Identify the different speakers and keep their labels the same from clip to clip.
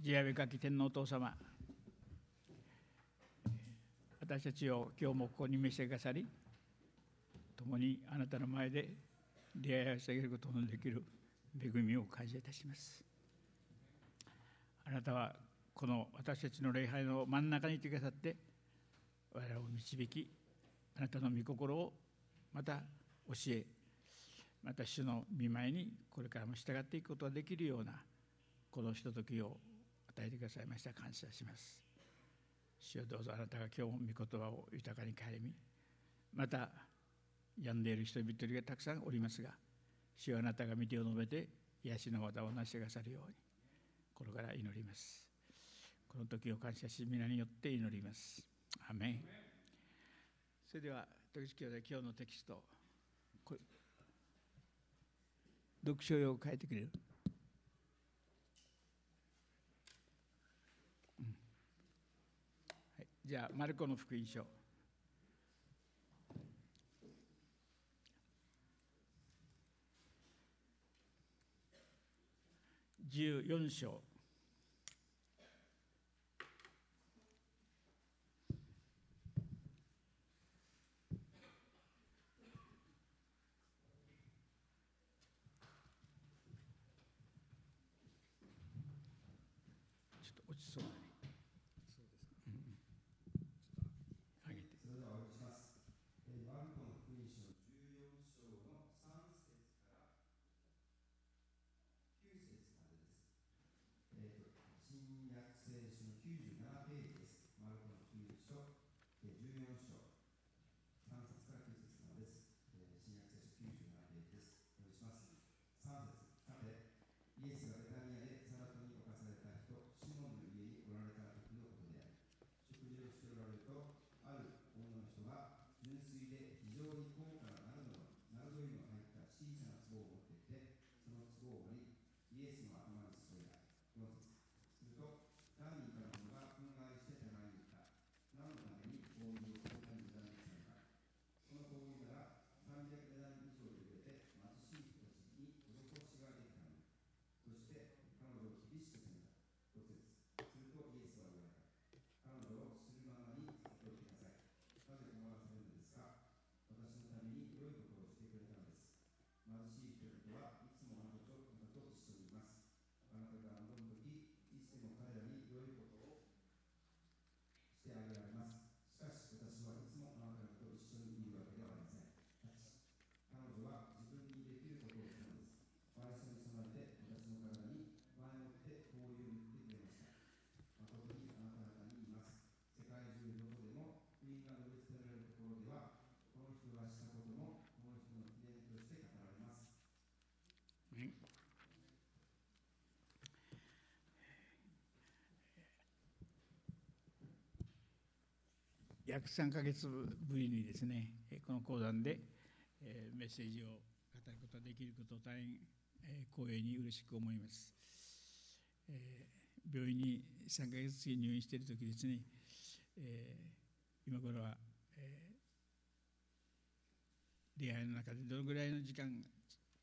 Speaker 1: 慈愛深き天皇お父様。私たちを今日もここに召してくださり共にあなたの前で出会いをしてあげることのできる恵みを感謝いたします。あなたはこの私たちの礼拝の真ん中にいてくださって我々を導きあなたの御心をまた教えまた主の見舞いにこれからも従っていくことができるようなこのひとときを与えてくださいました。感謝します。主よどうぞあなたが今日も御言葉を豊かに顧みまた病んでいる人々がたくさんおりますが主よあなたが御手を述べて癒しの技を成してくださるように心から祈ります。この時を感謝し皆によって祈ります。アメン。それでは時々兄弟今日のテキスト読書用を書いてくれる？じゃあマルコの福音書。14章。約3か月ぶりにですねこの講談でメッセージを語ることができることを大変光栄に嬉しく思います。病院に3か月入院している時ですね今頃は礼拝の中でどのぐらいの時間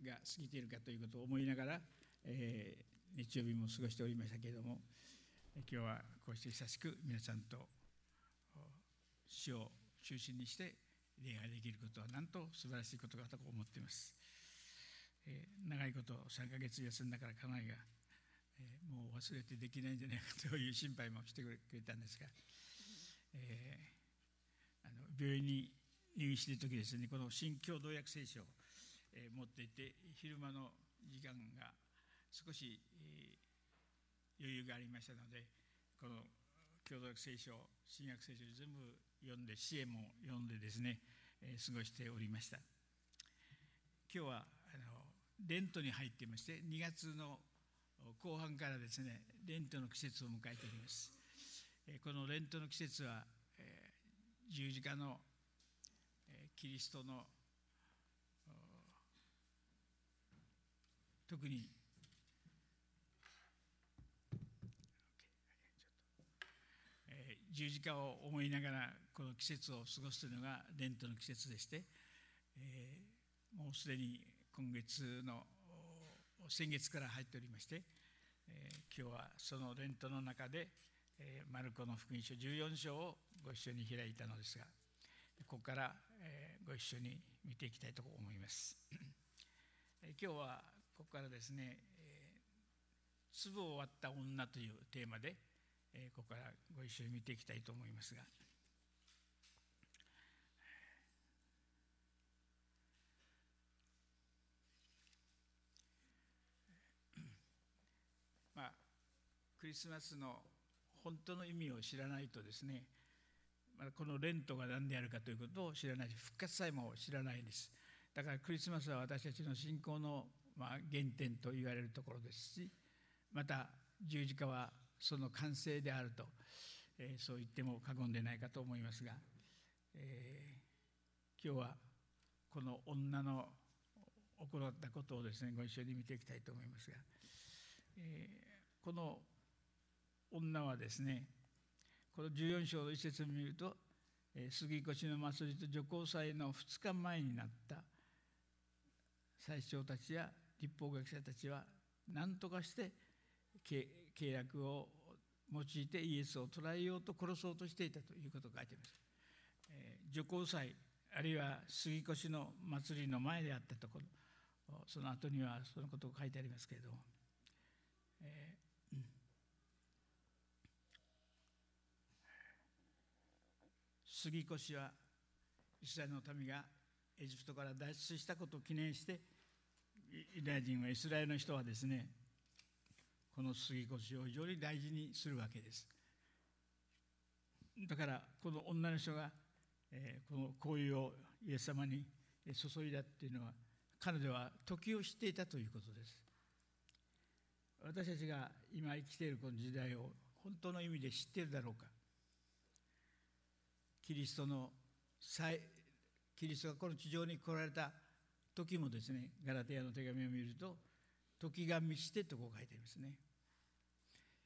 Speaker 1: が過ぎているかということを思いながら日曜日も過ごしておりましたけれども今日はこうして久しく皆さんと主を中心にして礼拝できることはなんと素晴らしいことかと思っています、えー、長いこと3ヶ月休んだから家内が、えー、もう忘れてできないんじゃないかという心配もしてくれたんですが、えー、あの病院に入院している時ですねこの新共同訳聖書を、え持っていて昼間の時間が少し、え余裕がありましたのでこの共同訳聖書新約聖書全部読んで支援も読んでですね、えー、過ごしておりました。今日はあのレントに入っていまして2月の後半からですねレントの季節を迎えております、えー、このレントの季節は、えー、十字架の、えー、キリストの特に十字架を思いながらこの季節を過ごすというのがレントの季節でして、えー、もうすでに今月の先月から入っておりましてえ今日はそのレントの中でえ、マルコの福音書14章をご一緒に開いたのですが、ここからえご一緒に見ていきたいと思います。今日はここからですね、粒を割った女というテーマで、ここからご一緒に見ていきたいと思いますが。まあ、クリスマスの本当の意味を知らないとですね、まあ、このレントが何であるかということを知らないし復活さえも知らないです。だからクリスマスは私たちの信仰のまあ原点と言われるところですしまた十字架はその完成であると、えー、そう言っても過言でないかと思いますが、えー、今日はこの女の行ったことをですねご一緒に見ていきたいと思いますが、えー、この女はですねこの14章の一節を見ると杉越の祭りと女皇祭の2日前になった最長たちや立法学者たちは何とかして契約を用いてイエスを捕らえようと殺そうとしていたということが書いています。女皇祭あるいは杉越の祭りの前であったところその後にはそのことが書いてありますけれども、え杉越はイスラエルの民がエジプトから脱出したことを記念してユダヤ人はイスラエルの人はですねこの杉越を非常に大事にするわけです。だからこの女の人が、え、この香油をイエス様に注いだっていうのは彼女は時を知っていたということです。私たちが今生きているこの時代を本当の意味で知っているだろうか。キリストのキリストがこの地上に来られた時もですねガラテヤの手紙を見ると時が満ちてとこう書いてありますね。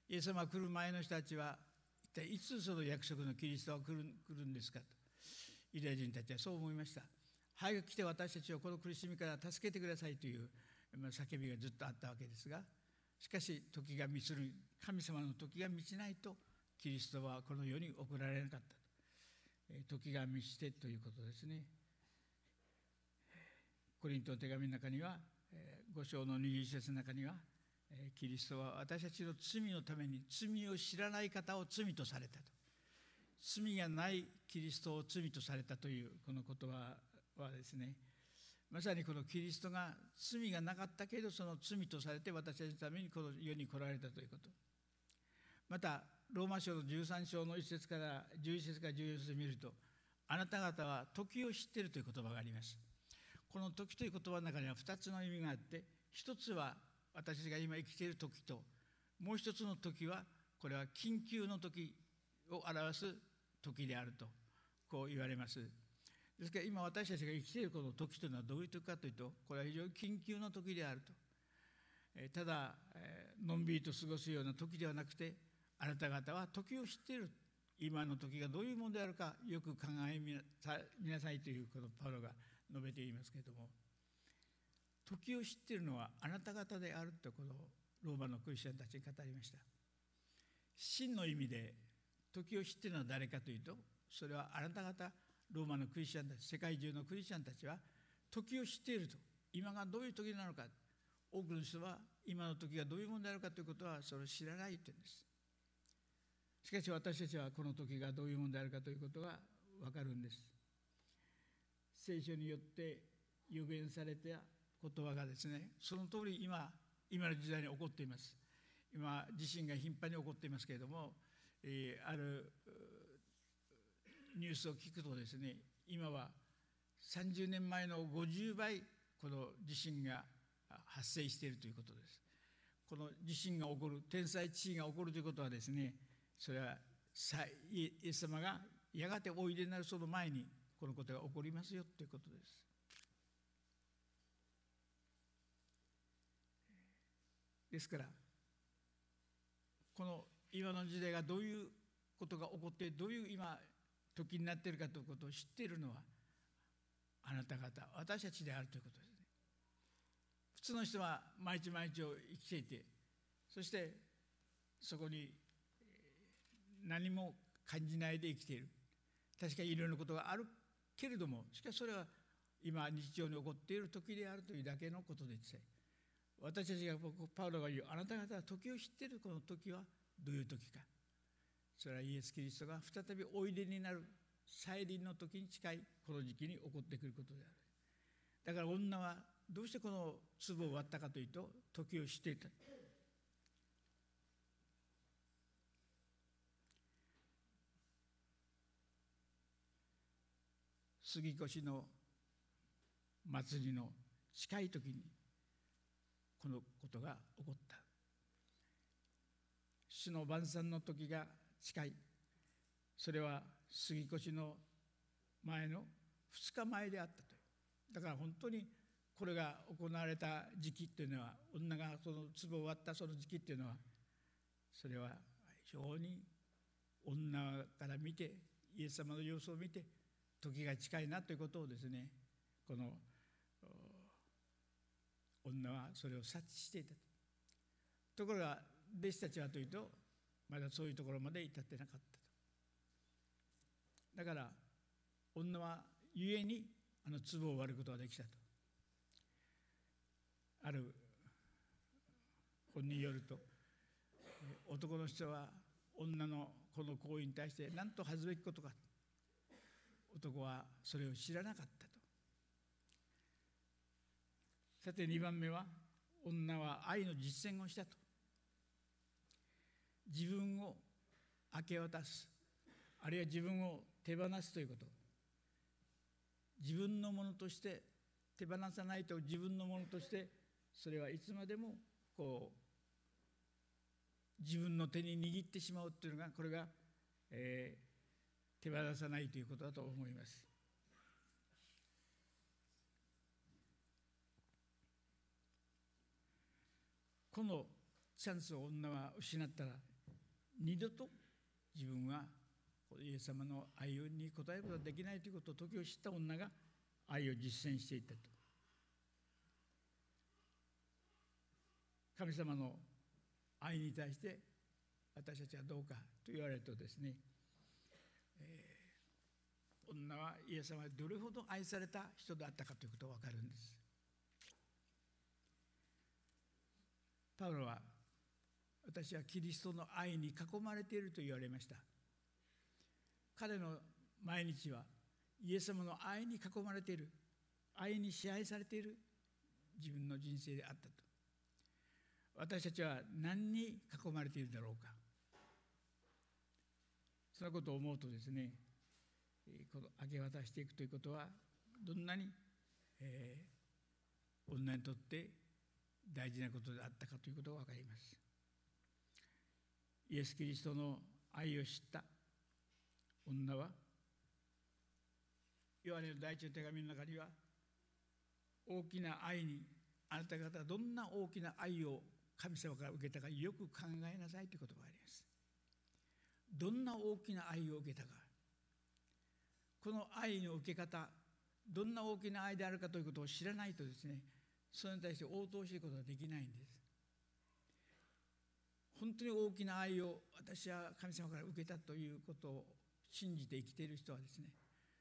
Speaker 1: イエス様が来る前の人たちは一体いつその約束のキリストは来る来るんですかと。ユダヤ人たちはそう思いました。早く来て私たちをこの苦しみから助けてくださいという、叫びがずっとあったわけですがしかし時が満ちる神様の時が満ちないとキリストはこの世に送られなかった時が満ちてということですね。コリントの手紙の中には、五章の21節の中には、キリストは私たちの罪のために罪を知らない方を罪とされたと。罪がないキリストを罪とされたというこの言葉はですね、まさにこのキリストが罪がなかったけどその罪とされて私たちのためにこの世に来られたということ。またローマ書の13章の1節から11節から14節を見るとあなた方は時を知っているという言葉がありますこの時という言葉の中には2つの意味があって一つは私が今生きている時ともう一つの時はこれは緊急の時を表す時であるとこう言われます。ですから今私たちが生きているこの時というのはどういう時かというとこれは非常に緊急の時であると。ただのんびりと過ごすような時ではなくてあなた方は時を知っている今の時がどういうものであるかよく考えなさいということをパロが述べていますけれども時を知っているのはあなた方であるとこのローマのクリスチャンたちに語りました。真の意味で時を知っているのは誰かというとそれはあなた方ローマのクリスチャンたち世界中のクリスチャンたちは時を知っていると今がどういう時なのか多くの人は今の時がどういうものであるかということはそれを知らないというんです。しかし私たちはこの時がどういうものであるかということが分かるんです。聖書によって予言された言葉がですねその通り今今の時代に起こっています今地震が頻繁に起こっていますけれども、えー、あるニュースを聞くとですね今は30年前の50倍この地震が発生しているということですこの地震が起こる天災地震が起こるということはですねそれはイエス様がやがておいでになるその前にこのことが起こりますよということです。ですからこの今の時代がどういうことが起こってどういう今時になっているかということを知っているのはあなた方私たちであるということですね。普通の人は毎日毎日を生きていてそしてそこに何も感じないで生きている確かにいろいろなことがあるけれどもしかしそれは今日常に起こっている時であるというだけのことでさえ私たちがパウロが言うあなた方は時を知っているこの時はどういう時か。それはイエス・キリストが再びおいでになる再臨の時に近いこの時期に起こってくることである。だから女はどうしてこの壺を割ったかというと時を知っていた。杉越の祭りの近い時にこのことが起こった。主の晩餐の時が近い。それは杉越の前の2日前であったという。だから本当にこれが行われた時期というのは女がその壺を割ったその時期っていうのはそれは非常に女から見てイエス様の様子を見て時が近いなということをですねこの女はそれを察知していた。ところが弟子たちはというとまだそういうところまで至ってなかったと。だから女は故にあの壺を割ることができたと。ある本によると男の人は女のこの行為に対して何と恥ずべきことか。男はそれを知らなかった。さて2番目は女は愛の実践をしたと。自分を明け渡す。あるいは自分を手放すということ。自分のものとして手放さないと自分のものとしてそれはいつまでもこう自分の手に握ってしまうというのがこれが、えー、手放さないということだと思います。このチャンスを女は失ったら二度と自分はイエス様の愛に応えることができないということを時を知った女が愛を実践していたと。神様の愛に対して私たちはどうかと言われるとですね、えー、女はイエス様がどれほど愛された人であったかということが分かるんです。パウロは私はキリストの愛に囲まれていると言われました。彼の毎日はイエス様の愛に囲まれている愛に支配されている自分の人生であったと。私たちは何に囲まれているだろうか。そのことを思うとですねこの明け渡していくということはどんなに、えー、女にとって大事なことであったかということが分かります。イエス・キリストの愛を知った女はヨハネの第一の手紙の中には大きな愛にあなた方はどんな大きな愛を神様から受けたかよく考えなさいという言葉があります。どんな大きな愛を受けたかこの愛の受け方どんな大きな愛であるかということを知らないとですねそれに対して応答していくことができないんです。本当に大きな愛を私は神様から受けたということを信じて生きている人はですね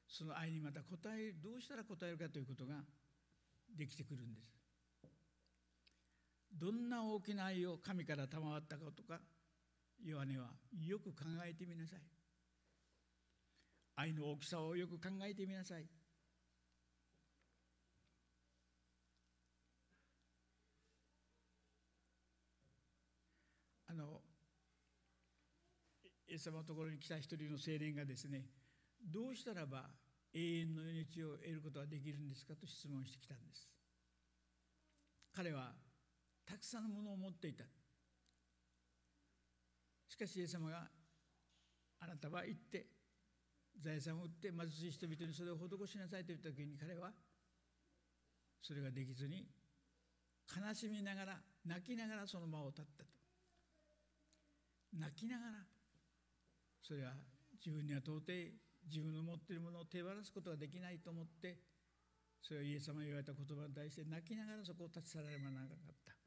Speaker 1: その愛にまた答えどうしたら答えるかということができてくるんです。どんな大きな愛を神から賜ったかとかヨハネはよく考えてみなさい。愛の大きさをよく考えてみなさいあのイエス様のところに来た一人の青年がですねどうしたらば永遠の命を得ることができるんですかと質問してきたんです。彼はたくさんのものを持っていた。しかしイエス様があなたは行って財産を売って貧しい人々にそれを施しなさいと言った時に彼はそれができずに悲しみながら泣きながらその場を立ったと。泣きながらそれは自分には到底自分の持っているものを手放すことができないと思ってそれはイエス様が言われた言葉に対して泣きながらそこを立ち去らればならなかった。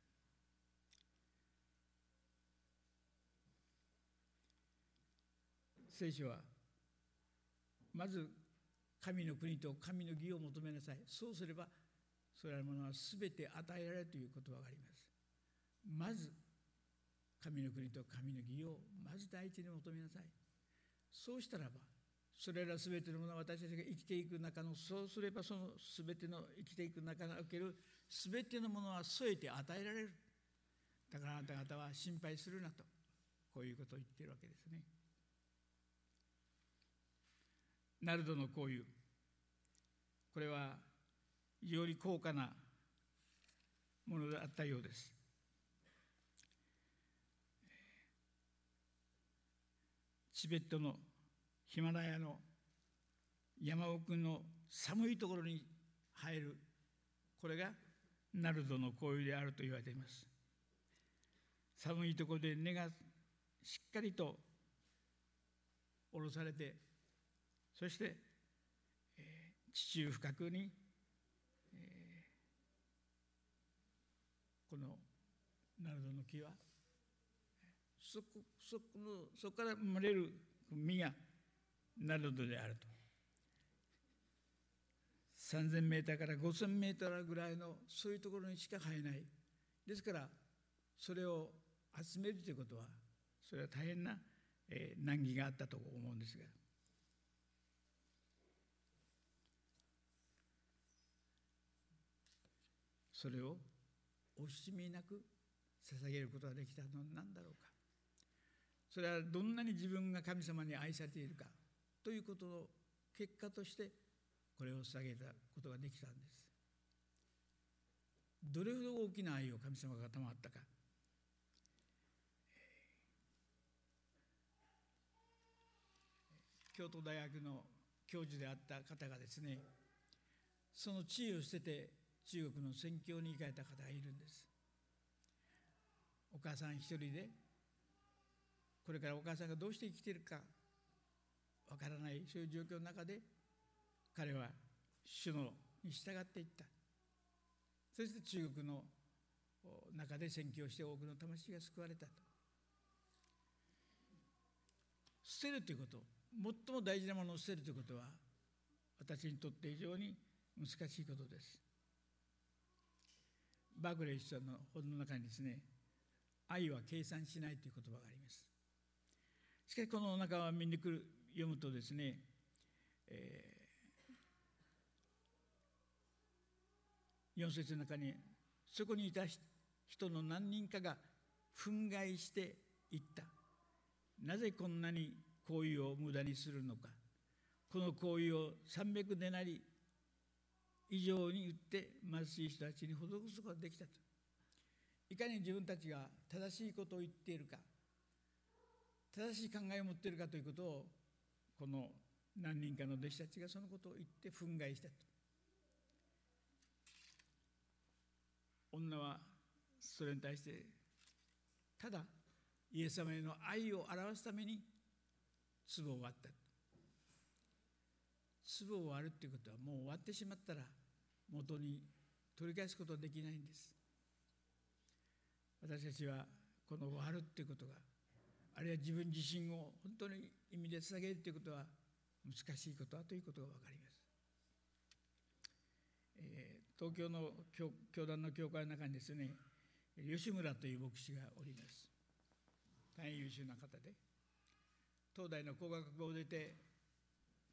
Speaker 1: 聖書はまず神の国と神の義を求めなさい。そうすればそれらのものは全て与えられるという言葉があります。まず神の国と神の義をまず第一に求めなさい。そうしたらばそれら全てのものは私たちが生きていく中のそうすればその全ての生きていく中における全てのものは添えて与えられる。だからあなた方は心配するなとこういうことを言ってるわけですね。ナルドのこういうこれは非常に高価なものであったようです。チベットのヒマラヤの山奥の寒いところに生える。これがナルドの香油であると言われています。寒いところで根がしっかりと下ろされてそして、えー、地中深くに、えー、このナルドの木はそこそこのそこから生まれる実がナルドであると。3000メーターから5000メーターぐらいのそういうところにしか生えない。ですからそれを集めるということはそれは大変な、難儀があったと思うんですが。それを惜しみなく捧げることができたのは何だろうか。それはどんなに自分が神様に愛されているかということの結果としてこれを捧げたことができたんです。どれほど大きな愛を神様が賜ったか。京都大学の教授であった方がですねその地位を捨てて中国の宣教に行かれた方がいるんです。お母さん一人でこれからお母さんがどうして生きているかわからないそういう状況の中で彼は主のに従っていった。そして中国の中で宣教して多くの魂が救われたと。捨てるということ最も大事なものを捨てるということは私にとって非常に難しいことです。バークレーさんの本の中にですね愛は計算しないという言葉があります。しかしこの中を見に来る読むとですね、えー、4節の中にそこにいた人の何人かが憤慨していった。なぜこんなに行為を無駄にするのか。この行為を300でなり以上に言って貧しい人たちに施すことができたと。いかに自分たちが正しいことを言っているか。正しい考えを持っているかということをこの何人かの弟子たちがそのことを言って憤慨したと。女はそれに対してただイエス様への愛を表すために壺を割った壺を割るっていうことはもう終わってしまったら元に取り返すことはできないんです。私たちはこの割るっていうことがあるいは自分自身を本当に意味で捧げるということは難しいことだということが分かります、えー、東京の教教団の教会の中にですね吉村という牧師がおります。大変優秀な方で東大の工学部を出て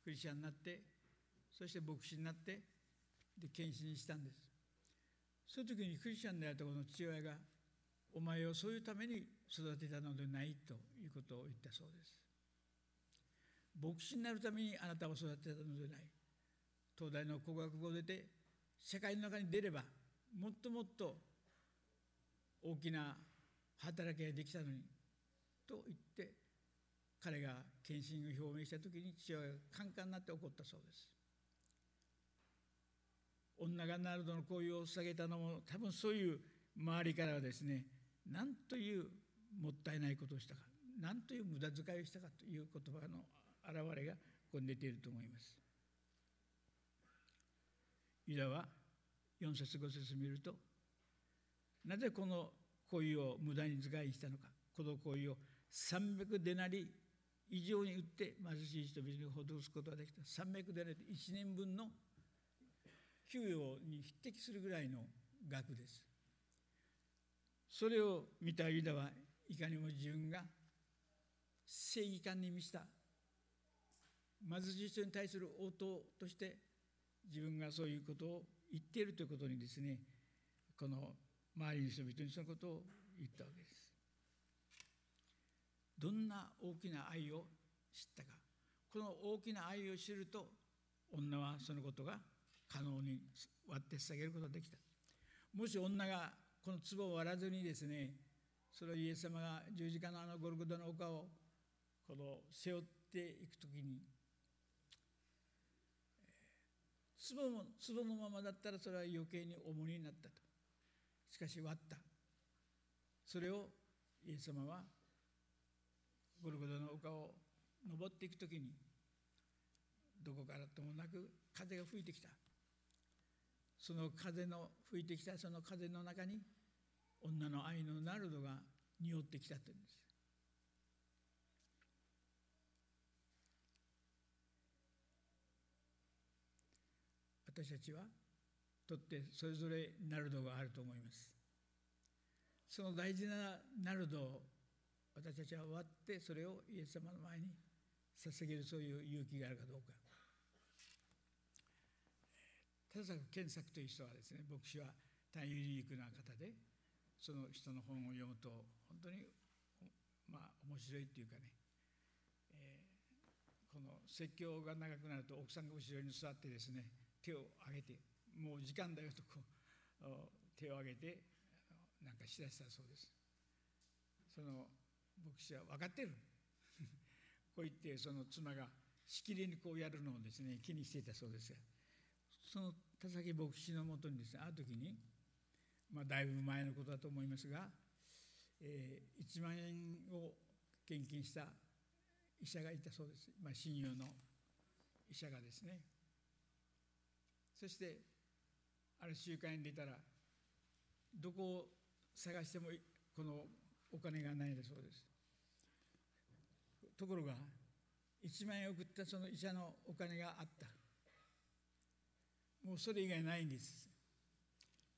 Speaker 1: クリスチャンになってそして牧師になってで献身したんです。その時にクリスチャンであったこの父親がお前をそういうために育てたのでないということを言ったそうです。牧師になるためにあなたを育てたのでない。東大の工学部を出て社会の中に出ればもっともっと大きな働きができたのにと言って彼が献身を表明した時に父親がカンカンになって怒ったそうです。女がナルドの行為を捧げたのも多分そういう周りからはですねなんというもったいないことをしたかなんという無駄遣いをしたかという言葉の表れがここに出ていると思います。ユダは4節5節見るとなぜこの行為を無駄に使いしたのかこの行為を300デナリ異常に売って貧しい人々に施すことができた。300でないと1年分の給与に匹敵するぐらいの額です。それを見たユダはいかにも自分が正義感に満ちた。貧しい人に対する応答として自分がそういうことを言っているということにですねこの周りの人々にそのことを言ったわけです。どんな大きな愛を知ったか。この大きな愛を知ると女はそのことが可能に割って捧げることができた。もし女がこの壺を割らずにですねそれをイエス様が十字架のあのゴルゴダの丘をこの背負っていく時に壺も壺のままだったらそれは余計に重荷になったと。しかし割った。それをイエス様はゴルゴダの丘を登っていく時にどこからともなく風が吹いてきた。その風の吹いてきたその風の中に女の愛のナルドが匂ってきたというんです。私たちはとってそれぞれナルドがあると思います。その大事なナルドを私たちは終わってそれをイエス様の前に捧げるそういう勇気があるかどうか。田坂健作という人はですね牧師は大変ユニークな方でその人の本を読むと本当にまあ面白いっていうかね、えー、この説教が長くなると奥さんが後ろに座ってですね手を挙げてもう時間だよとこう手を挙げてなんかしだしたそうです。その牧師は分かってる。こう言ってその妻がしきりにこうやるのをですね気にしていたそうですが。その田崎牧師のもとにですねある時に、まあ、だいぶ前のことだと思いますが、えー、1万円を献金した医者がいたそうです、まあ、親友の医者がですね。そしてある集会に出たらどこを探してもこのお金がないだそうです。ところが1万円送ったその医者のお金があった。もうそれ以外ないんです。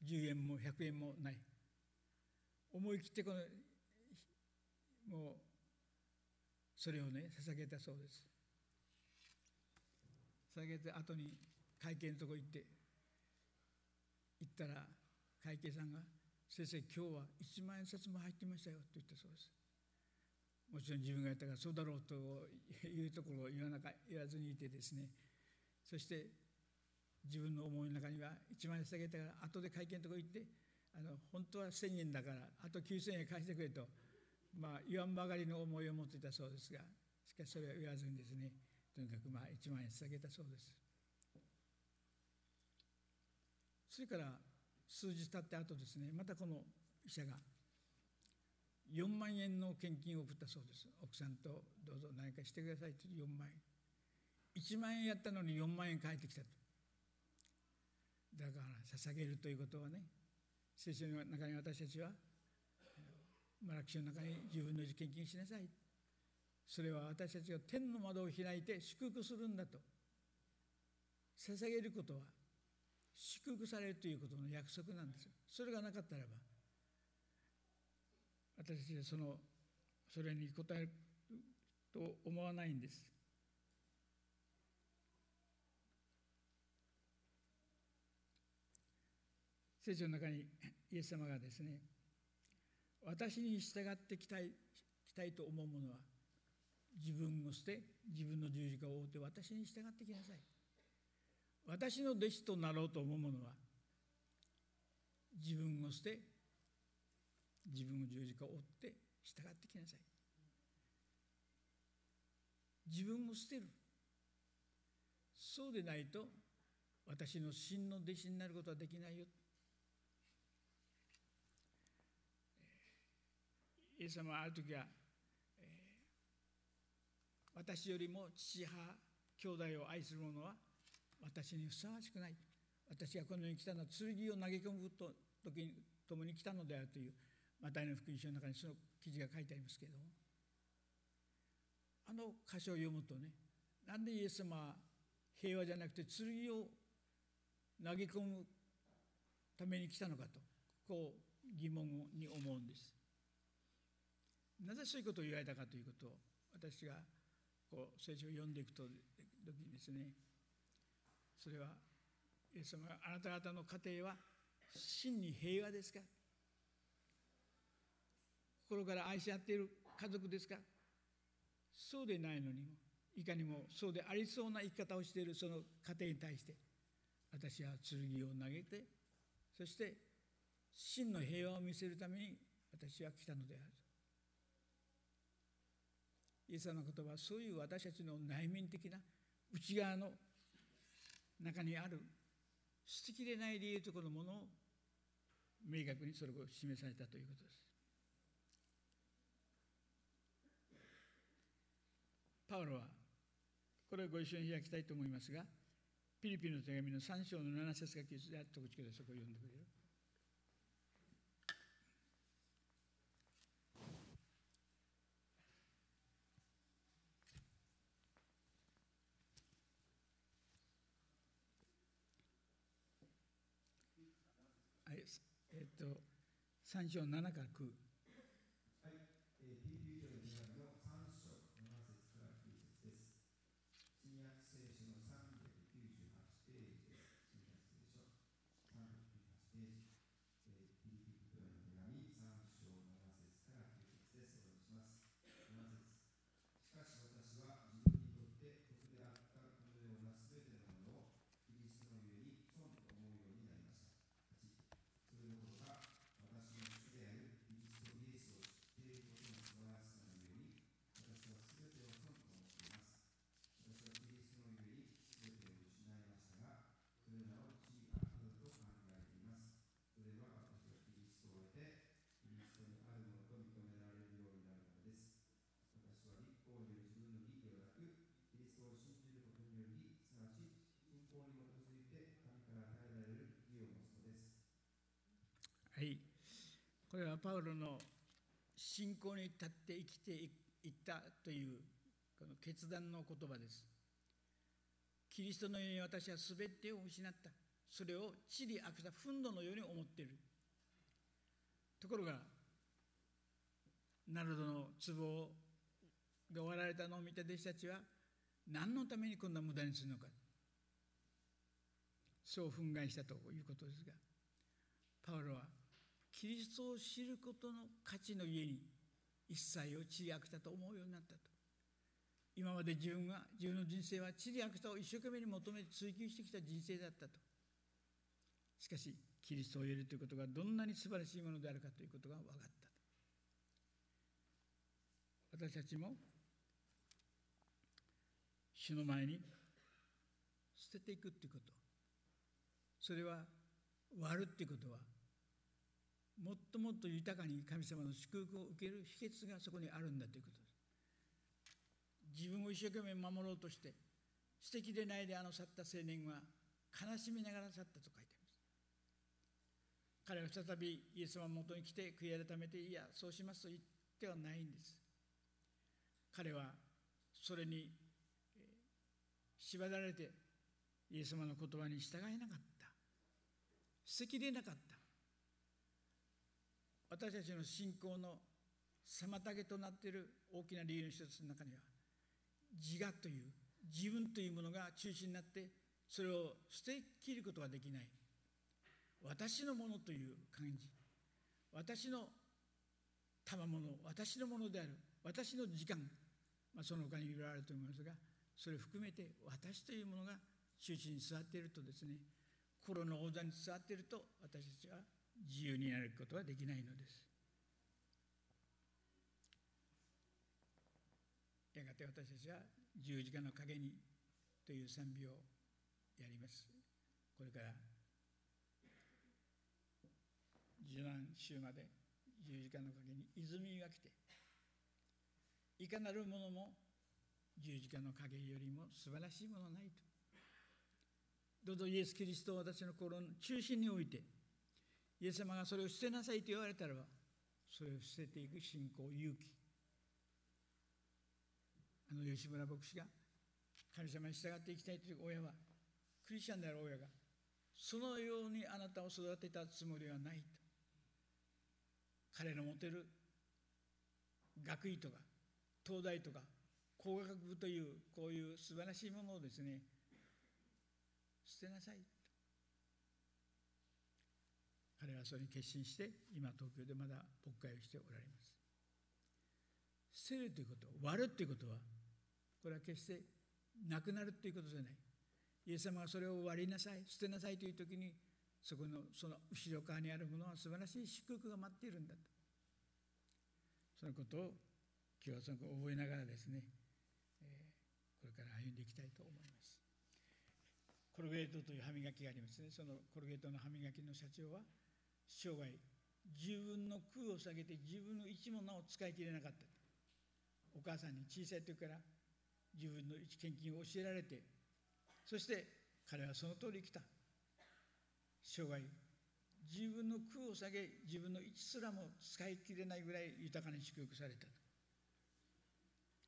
Speaker 1: 10円も100円もない。思い切ってこのもうそれをね捧げたそうです。捧げて後に会計のとこ行って行ったら会計さんが「先生今日は1万円札も入ってましたよ」って言ったそうです。もちろん自分がやったからそうだろうというところを言わなか言わずにいてですね。そして自分の思いの中には1万円下げたから後で会見のところ行ってあの本当は1000円だからあと9000円返してくれと、まあ、言わんばかりの思いを持っていたそうですがしかしそれは言わずにですねとにかくまあ1万円下げたそうです。それから数日経って後ですねまたこの医者が4万円の献金を送ったそうです。奥さんとどうぞ何かしてくださいと4万円。1万円やったのに4万円返ってきたと。だから捧げるということはね聖書の中に私たちはマラキシの中に自分の献金しなさい。それは私たちが天の窓を開いて祝福するんだと。捧げることは祝福されるということの約束なんです。よそれがなかったらば私たちはそのそれに応えると思わないんです。聖書の中にイエス様がですね私に従ってきたいきたいと思う者は自分を捨て自分の十字架を追って私に従ってきなさい。私の弟子となろうと思う者は自分を捨て自分の十字架を追って従ってきなさい。自分を捨てる。そうでないと私の真の弟子になることはできないよ。イエス様はある時は、えー、私よりも父母兄弟を愛する者は私にふさわしくない。私がこの世に来たのは剣を投げ込むと時に共に来たのであるというマタイの福音書の中にその記事が書いてありますけどあの箇所を読むとねなんでイエス様は平和じゃなくて剣を投げ込むために来たのかとこう疑問に思うんです。なぜそういうことを言われたかということを私がこう聖書を読んでいくと時にですねそれはイエス様あなた方の家庭は真に平和ですか？心から愛し合っている家族ですか？そうでないのにもいかにもそうでありそうな生き方をしているその家庭に対して私は剣を投げてそして真の平和を見せるために私は来たのである。イエス様の言葉はそういう私たちの内面的な内側の中にある捨てきれない理由とこのものを明確にそれを示されたということです。パウロはこれをご一緒に開きたいと思いますがピリピの手紙の3章の7節が記述であった時でそこを読んでくれる。えっと、3章7から9。これはパウロの信仰に立って生きていったというこの決断の言葉です。キリストのように私は全てを失った。それを地理悪した憤怒のように思っている。ところが、ナルドの壺が割られたのを見た弟子たちは、何のためにこんな無駄にするのか。そう憤慨したということですが、パウロはキリストを知ることの価値の家に一切を地理悪たと思うようになったと。今まで自分が自分の人生は地理悪たを一生懸命に求めて追求してきた人生だったと。しかしキリストを得るということがどんなに素晴らしいものであるかということが分かった私たちも主の前に捨てていくということ。それは割るっていうことはもっともっと豊かに神様の祝福を受ける秘訣がそこにあるんだということです。自分を一生懸命守ろうとして素敵でないであの去った青年は悲しみながら去ったと書いてあります。彼は再びイエス様のもとに来て悔い改めていやそうしますと言ってはないんです。彼はそれに縛られてイエス様の言葉に従えなかった。捨てきれなかった。私たちの信仰の妨げとなっている大きな理由の一つの中には自我という自分というものが中心になってそれを捨てきることができない。私のものという感じ。私の賜物私のものである。私の時間、まあ、その他にいろいろあると思いますがそれを含めて私というものが中心に座っているとですね心の王座に座っていると私たちは自由になることはできないのです。やがて私たちは十字架の陰にという賛美をやります。これから受難週まで十字架の陰に泉が来ていかなるものも十字架の陰よりも素晴らしいものないと。どうぞイエス・キリストを私の心の中心に置いてイエス様がそれを捨てなさいと言われたらばそれを捨てていく信仰勇気。あの吉村牧師が神様に従っていきたいという親はクリスチャンである親がそのようにあなたを育てたつもりはないと。彼の持てる学位とか東大とか工学部というこういう素晴らしいものをですね捨てなさい。彼はそれに決心して今東京でまだ牧会をしておられます。捨てるということ割るということはこれは決してなくなるということじゃない。イエス様がそれを割りなさい捨てなさいという時にそこのその後ろ側にあるものは素晴らしい祝福が待っているんだと。そのことを今日はその覚えながらですね、えー、これから歩んでいきたいと思います。コルゲートという歯磨きがありますね。そのコルゲートの歯磨きの社長は生涯自分の空を下げて自分の一も名を使い切れなかった。お母さんに小さい時から自分の一献金を教えられてそして彼はその通り来た。生涯自分の空を下げ自分の一すらも使い切れないぐらい豊かに祝福された。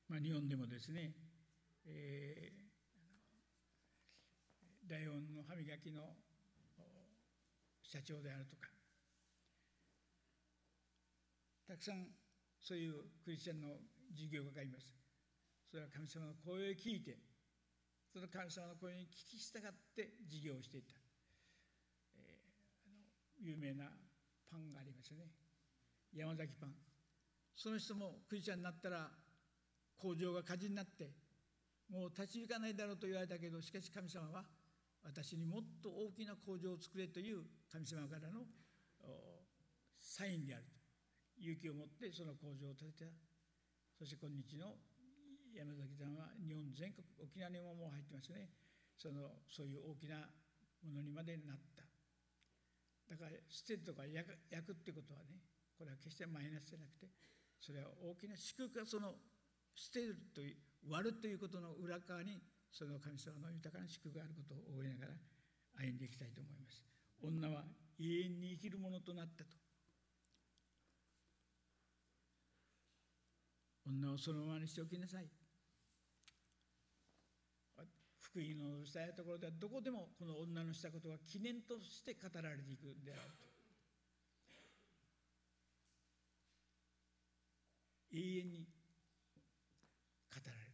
Speaker 1: まあ、日本でもですね、えー、ライオンの歯磨きの社長であるとかたくさんそういうクリスチャンの事業がいます。それは神様の声を聞いてその神様の声に聞き従って事業をしていた、えー、あの有名なパンがありますね。山崎パン。その人もクリスチャンになったら工場が火事になってもう立ち行かないだろうと言われたけどしかし神様は私にもっと大きな工場を作れという神様からのサインである。勇気を持ってその工場を建てた。そして今日の山崎さんは日本全国沖縄にももう入ってますね。そのそういう大きなものにまでなった。だから捨てるとか焼く焼くってことはねこれは決してマイナスじゃなくてそれは大きな祝福がその捨てるという割るということの裏側にその神様の豊かな祝福があることを覚えながら歩んでいきたいと思います。女は永遠に生きるものとなったと。女をそのままにしておきなさい。福音のしたいところではどこでもこの女のしたことは記念として語られていくであると。永遠に語られる。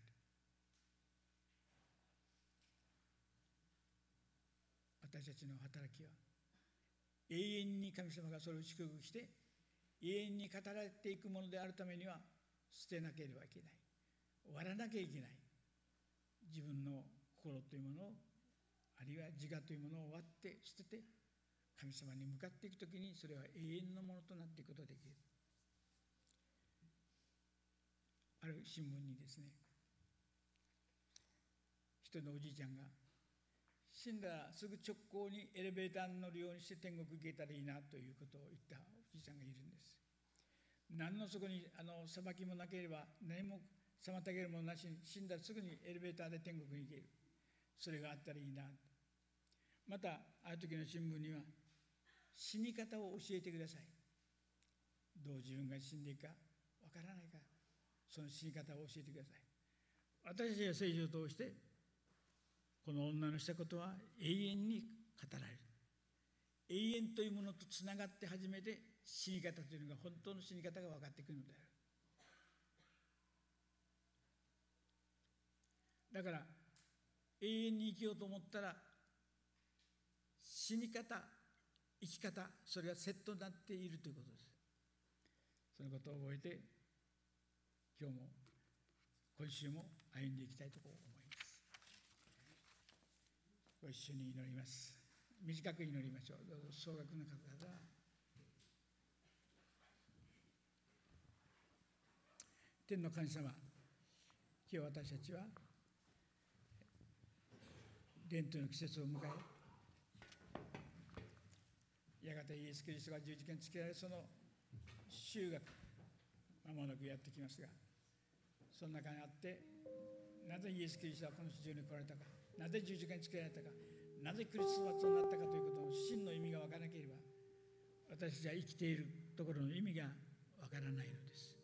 Speaker 1: 私たちの働きは永遠に神様がそれを祝福して永遠に語られていくものであるためには捨てなければいけない。終わらなきゃいけない。自分の心というものをあるいは自我というものを割って捨てて神様に向かっていく時にそれは永遠のものとなっていくことができる。ある新聞にですね人のおじいちゃんが死んだらすぐ直行にエレベーターに乗るようにして天国行けたらいいなということを言ったおじいちゃんがいるんです。何のそこにあの裁きもなければ何も妨げるものなしに死んだらすぐにエレベーターで天国に行ける。それがあったらいいな。またある時の新聞には死に方を教えてください。どう自分が死んでいくかわからないからその死に方を教えてください。私たちが聖書を通してこの女のしたことは永遠に語られる。永遠というものとつながって初めて死に方というのが本当の死に方が分かってくるのであるだから永遠に生きようと思ったら死に方生き方それがセットになっているということです。そのことを覚えて今日も今週も歩んでいきたいと思います。ご一緒に祈ります。短く祈りましょう。どうぞ総額の方々。天の神様今日私たちは伝統の季節を迎えやがてイエス・キリストが十字架につけられその週がまもなくやってきますがその中にあってなぜイエス・キリストはこの地上に来られたかなぜ十字架につけられたかなぜクリスマスになったかということの真の意味が分からなければ私たちは生きているところの意味が分からないのです。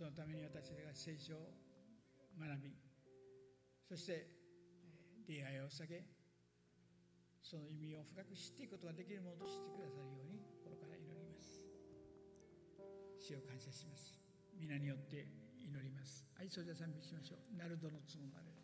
Speaker 1: そのために私たちが聖書を学びそして出会いを下げその意味を深く知っていくことができるものとしてくださるように心から祈ります。主を感謝します。皆によって祈ります。愛想で賛美しましょう。ナルドの角まで。